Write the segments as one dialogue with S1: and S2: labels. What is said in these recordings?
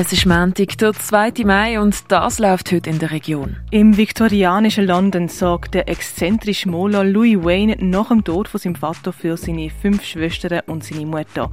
S1: Es ist Montag, der 2. Mai und das läuft heute in der Region.
S2: Im viktorianischen London sorgt der exzentrische Maler Louis Wayne nach dem Tod von seinem Vater für seine fünf Schwestern und seine Mutter.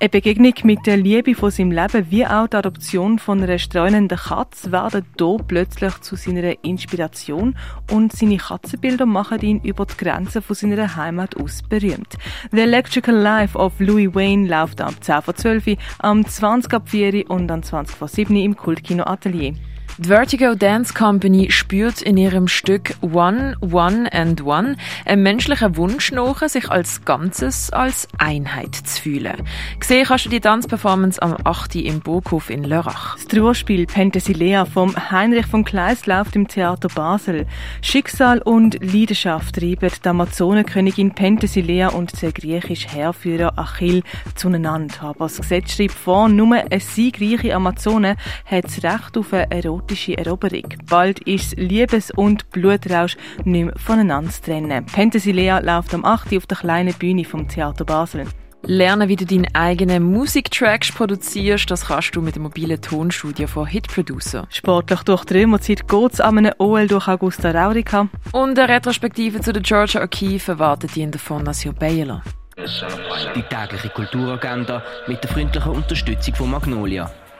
S2: Eine Begegnung mit der Liebe von seinem Leben wie auch die Adoption von einer streunenden Katze werden hier plötzlich zu seiner Inspiration und seine Katzenbilder machen ihn über die Grenzen von seiner Heimat aus berühmt. The Electrical Life of Louis Wayne läuft am 10 vor 12 am 20 ab 4 und am 20 vor 7 im Kultkino Atelier.
S1: Die Vertigo Dance Company spürt in ihrem Stück One, One and One einen menschlichen Wunsch nach, sich als Ganzes, als Einheit zu fühlen. Gesehen kannst du die Tanzperformance am 8. im Burghof in Lörrach.
S2: Das Trauerspiel Penthesilea vom Heinrich von Kleist läuft im Theater Basel. Schicksal und Leidenschaft treiben die Amazonenkönigin Penthesilea und der griechische Heerführer Achill zueinander. Aber das Gesetz schreibt vor, nur eine siegreiche Amazone hat das Recht auf eine erotische Eroberung. Bald ist Liebes- und Blutrausch nicht mehr voneinander zu trennen. Penthesilea läuft am 8. auf der kleinen Bühne vom Theater Basel.
S1: Lernen, wie du deinen eigenen Musiktracks produzierst, das kannst du mit dem mobilen Tonstudio von Hit Producer.
S2: Sportlich durch die Römerzeit geht es an einem OL durch Augusta Raurica.
S1: Und eine Retrospektive zu der Georgia O'Keeffe erwartet die in der Fondation Baylor.
S3: Die tägliche Kulturagenda mit der freundlichen Unterstützung von Magnolia,